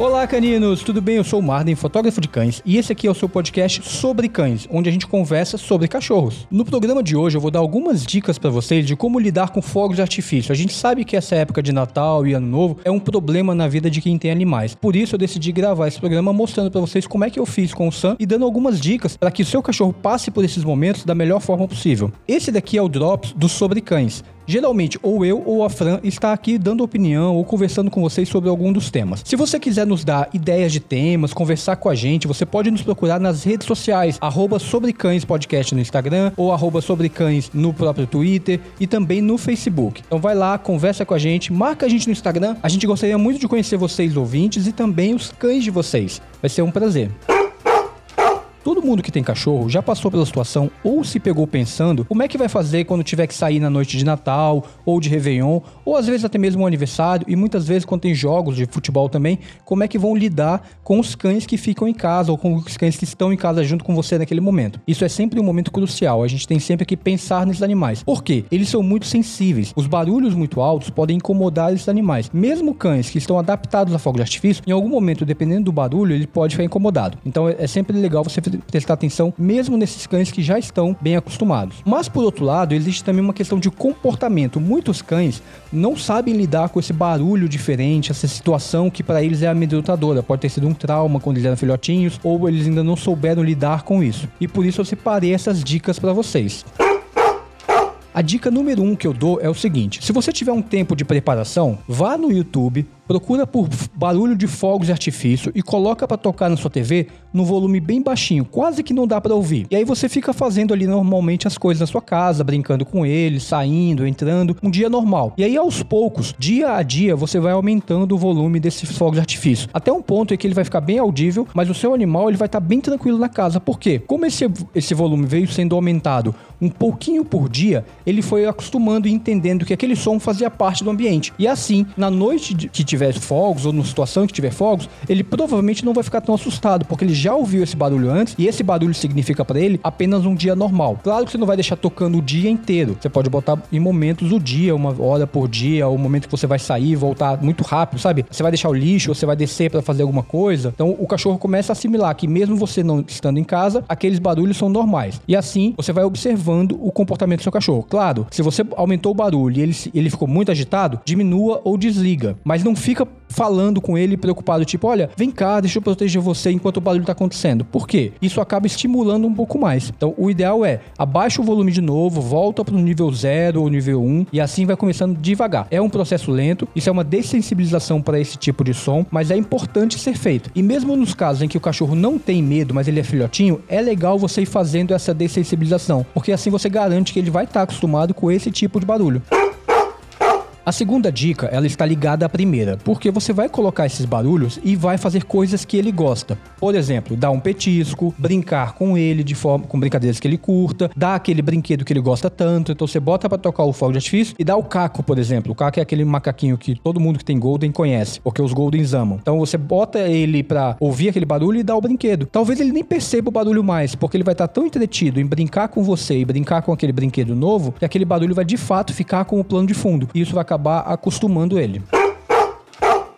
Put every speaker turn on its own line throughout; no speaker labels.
Olá, caninos, tudo bem? Eu sou o Marden, fotógrafo de cães, e esse aqui é o seu podcast sobre cães, onde a gente conversa sobre cachorros. No programa de hoje eu vou dar algumas dicas para vocês de como lidar com fogos de artifício. A gente sabe que essa época de Natal e Ano Novo é um problema na vida de quem tem animais. Por isso eu decidi gravar esse programa mostrando para vocês como é que eu fiz com o Sam e dando algumas dicas para que o seu cachorro passe por esses momentos da melhor forma possível. Esse daqui é o Drops do Sobre Cães. Geralmente, ou eu ou a Fran está aqui dando opinião ou conversando com vocês sobre algum dos temas. Se você quiser nos dar ideias de temas, conversar com a gente, você pode nos procurar nas redes sociais, arroba Podcast no Instagram ou arroba no próprio Twitter e também no Facebook. Então vai lá, conversa com a gente, marca a gente no Instagram. A gente gostaria muito de conhecer vocês, ouvintes, e também os cães de vocês. Vai ser um prazer. Todo mundo que tem cachorro já passou pela situação ou se pegou pensando como é que vai fazer quando tiver que sair na noite de Natal ou de Réveillon, ou às vezes até mesmo um aniversário, e muitas vezes quando tem jogos de futebol também, como é que vão lidar com os cães que ficam em casa ou com os cães que estão em casa junto com você naquele momento. Isso é sempre um momento crucial, a gente tem sempre que pensar nesses animais. Por quê? Eles são muito sensíveis. Os barulhos muito altos podem incomodar esses animais. Mesmo cães que estão adaptados a fogo de artifício, em algum momento, dependendo do barulho, ele pode ficar incomodado. Então é sempre legal você prestar atenção, mesmo nesses cães que já estão bem acostumados. Mas por outro lado, existe também uma questão de comportamento. Muitos cães não sabem lidar com esse barulho diferente, essa situação que para eles é amedrontadora. Pode ter sido um trauma quando eles eram filhotinhos, ou eles ainda não souberam lidar com isso. E por isso eu separei essas dicas para vocês. A dica número um que eu dou é o seguinte: se você tiver um tempo de preparação, vá no YouTube, procura por barulho de fogos de artifício e coloca para tocar na sua TV no volume bem baixinho, quase que não dá para ouvir. E aí você fica fazendo ali normalmente as coisas na sua casa, brincando com ele, saindo, entrando, um dia normal. E aí aos poucos, dia a dia, você vai aumentando o volume desses fogos de artifício, até um ponto em que ele vai ficar bem audível, mas o seu animal ele vai estar tá bem tranquilo na casa. Por quê? Como esse, esse volume veio sendo aumentado um pouquinho por dia, ele foi acostumando e entendendo que aquele som fazia parte do ambiente. E assim, na noite que tiver tiver fogos ou numa situação que tiver fogos, ele provavelmente não vai ficar tão assustado, porque ele já ouviu esse barulho antes e esse barulho significa para ele apenas um dia normal. Claro que você não vai deixar tocando o dia inteiro. Você pode botar em momentos o dia, uma hora por dia, o momento que você vai sair, voltar muito rápido, sabe? Você vai deixar o lixo, você vai descer para fazer alguma coisa. Então o cachorro começa a assimilar que mesmo você não estando em casa, aqueles barulhos são normais. E assim você vai observando o comportamento do seu cachorro. Claro, se você aumentou o barulho e ele, ele ficou muito agitado, diminua ou desliga. Mas não fica fica falando com ele preocupado, tipo, olha, vem cá, deixa eu proteger você enquanto o barulho tá acontecendo. Por quê? Isso acaba estimulando um pouco mais. Então, o ideal é abaixa o volume de novo, volta para o nível 0 ou nível 1 um, e assim vai começando devagar. É um processo lento, isso é uma dessensibilização para esse tipo de som, mas é importante ser feito. E mesmo nos casos em que o cachorro não tem medo, mas ele é filhotinho, é legal você ir fazendo essa dessensibilização, porque assim você garante que ele vai estar tá acostumado com esse tipo de barulho. A segunda dica, ela está ligada à primeira, porque você vai colocar esses barulhos e vai fazer coisas que ele gosta. Por exemplo, dar um petisco, brincar com ele de forma com brincadeiras que ele curta, dar aquele brinquedo que ele gosta tanto. Então você bota para tocar o fogo de artifício e dá o caco, por exemplo. O caco é aquele macaquinho que todo mundo que tem golden conhece, porque os goldens amam. Então você bota ele para ouvir aquele barulho e dá o brinquedo. Talvez ele nem perceba o barulho mais, porque ele vai estar tão entretido em brincar com você e brincar com aquele brinquedo novo, que aquele barulho vai de fato ficar com o plano de fundo. E isso vai acabar acabar acostumando ele.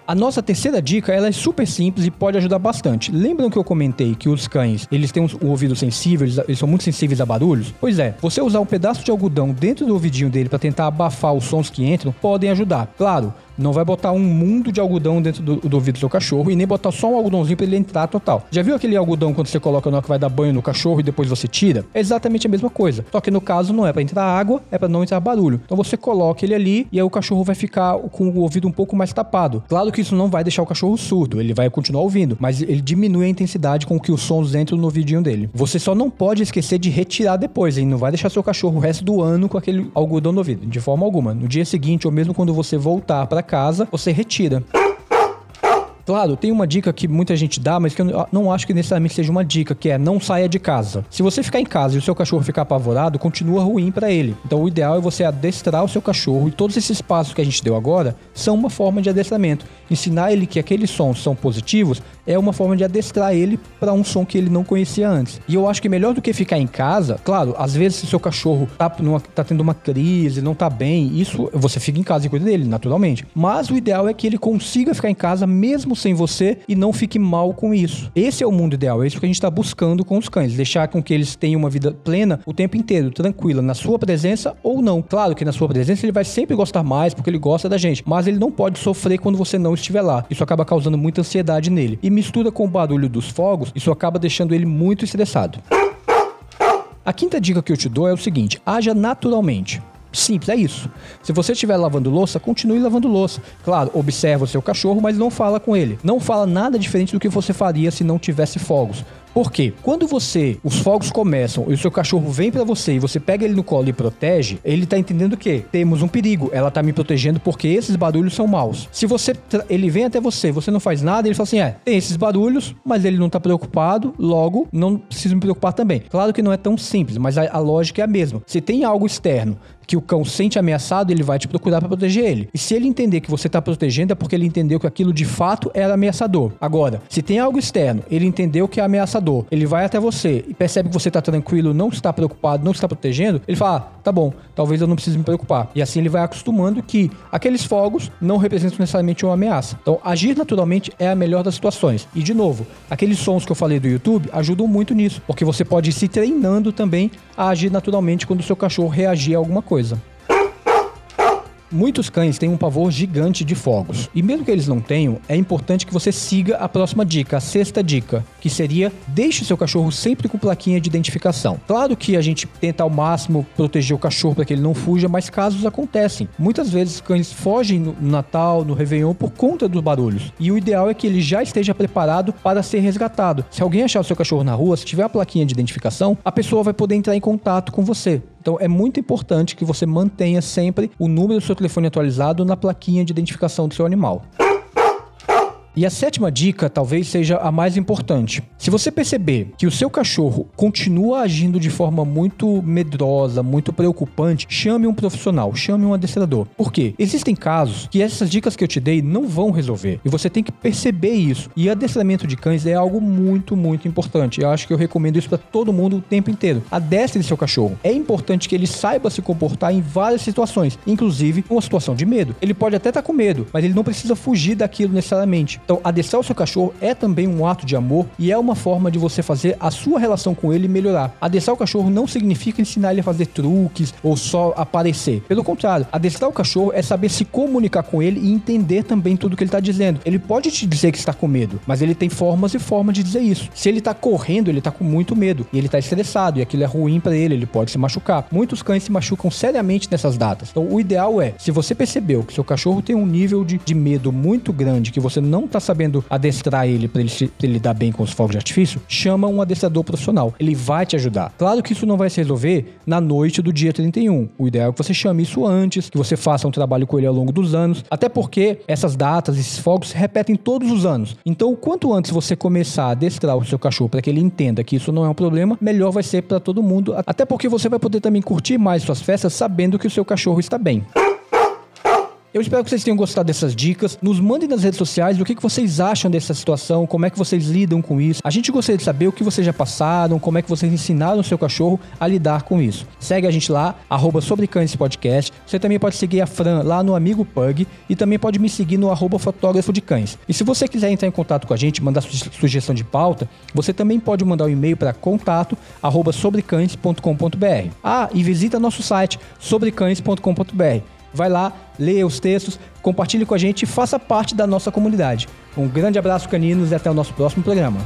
A nossa terceira dica, ela é super simples e pode ajudar bastante. Lembram que eu comentei que os cães, eles têm um ouvido sensível, eles, eles, são muito sensíveis a barulhos? Pois é, você usar um pedaço de algodão dentro do ouvidinho dele para tentar abafar os sons que entram, podem ajudar. Claro, não vai botar um mundo de algodão dentro do, do ouvido do seu cachorro e nem botar só um algodãozinho para ele entrar total. Já viu aquele algodão quando você coloca hora que vai dar banho no cachorro e depois você tira? É exatamente a mesma coisa. Só que no caso não é para entrar água, é para não entrar barulho. Então você coloca ele ali e aí o cachorro vai ficar com o ouvido um pouco mais tapado. Claro que isso não vai deixar o cachorro surdo, ele vai continuar ouvindo, mas ele diminui a intensidade com que os sons entram no ouvidinho dele. Você só não pode esquecer de retirar depois, hein? Não vai deixar seu cachorro o resto do ano com aquele algodão no ouvido, de forma alguma. No dia seguinte ou mesmo quando você voltar para casa, você retira. Claro, tem uma dica que muita gente dá, mas que eu não acho que necessariamente seja uma dica, que é não saia de casa. Se você ficar em casa e o seu cachorro ficar apavorado, continua ruim para ele. Então o ideal é você adestrar o seu cachorro e todos esses passos que a gente deu agora são uma forma de adestramento. Ensinar ele que aqueles sons são positivos é uma forma de adestrar ele para um som que ele não conhecia antes. E eu acho que melhor do que ficar em casa, claro, às vezes se seu cachorro tá, numa, tá tendo uma crise, não tá bem, isso você fica em casa e cuida dele, naturalmente. Mas o ideal é que ele consiga ficar em casa mesmo sem você e não fique mal com isso. Esse é o mundo ideal, é isso que a gente está buscando com os cães, deixar com que eles tenham uma vida plena o tempo inteiro, tranquila, na sua presença ou não. Claro que na sua presença ele vai sempre gostar mais porque ele gosta da gente, mas ele não pode sofrer quando você não estiver lá. Isso acaba causando muita ansiedade nele. E mistura com o barulho dos fogos, isso acaba deixando ele muito estressado. A quinta dica que eu te dou é o seguinte: haja naturalmente. Simples, é isso. Se você estiver lavando louça, continue lavando louça. Claro, observa o seu cachorro, mas não fala com ele. Não fala nada diferente do que você faria se não tivesse fogos. Por quê? Quando você, os fogos começam e o seu cachorro vem para você e você pega ele no colo e protege, ele tá entendendo que temos um perigo, ela tá me protegendo porque esses barulhos são maus. Se você ele vem até você, você não faz nada, ele fala assim: "É, tem esses barulhos, mas ele não tá preocupado, logo não preciso me preocupar também". Claro que não é tão simples, mas a, a lógica é a mesma. Se tem algo externo que o cão sente ameaçado, ele vai te procurar para proteger ele. E se ele entender que você tá protegendo, é porque ele entendeu que aquilo de fato era ameaçador. Agora, se tem algo externo, ele entendeu que é ameaçador, ele vai até você e percebe que você tá tranquilo, não está preocupado, não está protegendo, ele fala: ah, tá bom, talvez eu não precise me preocupar. E assim ele vai acostumando que aqueles fogos não representam necessariamente uma ameaça. Então, agir naturalmente é a melhor das situações. E de novo, aqueles sons que eu falei do YouTube ajudam muito nisso, porque você pode ir se treinando também a agir naturalmente quando o seu cachorro reagir a alguma coisa. Muitos cães têm um pavor gigante de fogos. E mesmo que eles não tenham, é importante que você siga a próxima dica, a sexta dica, que seria deixe o seu cachorro sempre com plaquinha de identificação. Claro que a gente tenta ao máximo proteger o cachorro para que ele não fuja, mas casos acontecem. Muitas vezes cães fogem no Natal, no Réveillon por conta dos barulhos. E o ideal é que ele já esteja preparado para ser resgatado. Se alguém achar o seu cachorro na rua, se tiver a plaquinha de identificação, a pessoa vai poder entrar em contato com você. Então é muito importante que você mantenha sempre o número do seu telefone atualizado na plaquinha de identificação do seu animal. E a sétima dica talvez seja a mais importante. Se você perceber que o seu cachorro continua agindo de forma muito medrosa, muito preocupante, chame um profissional, chame um adestrador. Por quê? Existem casos que essas dicas que eu te dei não vão resolver e você tem que perceber isso. E adestramento de cães é algo muito, muito importante. Eu acho que eu recomendo isso para todo mundo o tempo inteiro. Adestre seu cachorro. É importante que ele saiba se comportar em várias situações, inclusive uma situação de medo. Ele pode até estar tá com medo, mas ele não precisa fugir daquilo necessariamente. Então, adestrar o seu cachorro é também um ato de amor e é uma forma de você fazer a sua relação com ele melhorar. Adestrar o cachorro não significa ensinar ele a fazer truques ou só aparecer. Pelo contrário, adestrar o cachorro é saber se comunicar com ele e entender também tudo que ele está dizendo. Ele pode te dizer que está com medo, mas ele tem formas e formas de dizer isso. Se ele está correndo, ele está com muito medo e ele está estressado e aquilo é ruim para ele, ele pode se machucar. Muitos cães se machucam seriamente nessas datas. Então, o ideal é, se você percebeu que seu cachorro tem um nível de, de medo muito grande que você não está sabendo adestrar ele para ele, ele lidar bem com os fogos de artifício, chama um adestrador profissional. Ele vai te ajudar. Claro que isso não vai se resolver na noite do dia 31. O ideal é que você chame isso antes, que você faça um trabalho com ele ao longo dos anos, até porque essas datas, esses fogos se repetem todos os anos. Então, quanto antes você começar a adestrar o seu cachorro para que ele entenda que isso não é um problema, melhor vai ser para todo mundo. Até porque você vai poder também curtir mais suas festas sabendo que o seu cachorro está bem. Eu espero que vocês tenham gostado dessas dicas. Nos mandem nas redes sociais o que, que vocês acham dessa situação, como é que vocês lidam com isso. A gente gostaria de saber o que vocês já passaram, como é que vocês ensinaram o seu cachorro a lidar com isso. Segue a gente lá, arroba podcast. Você também pode seguir a Fran lá no Amigo Pug e também pode me seguir no arroba fotógrafo de cães. E se você quiser entrar em contato com a gente, mandar sugestão de pauta, você também pode mandar um e-mail para contato arroba sobrecães.com.br. Ah, e visita nosso site sobrecães.com.br. Vai lá, leia os textos, compartilhe com a gente e faça parte da nossa comunidade. Um grande abraço, caninos, e até o nosso próximo programa.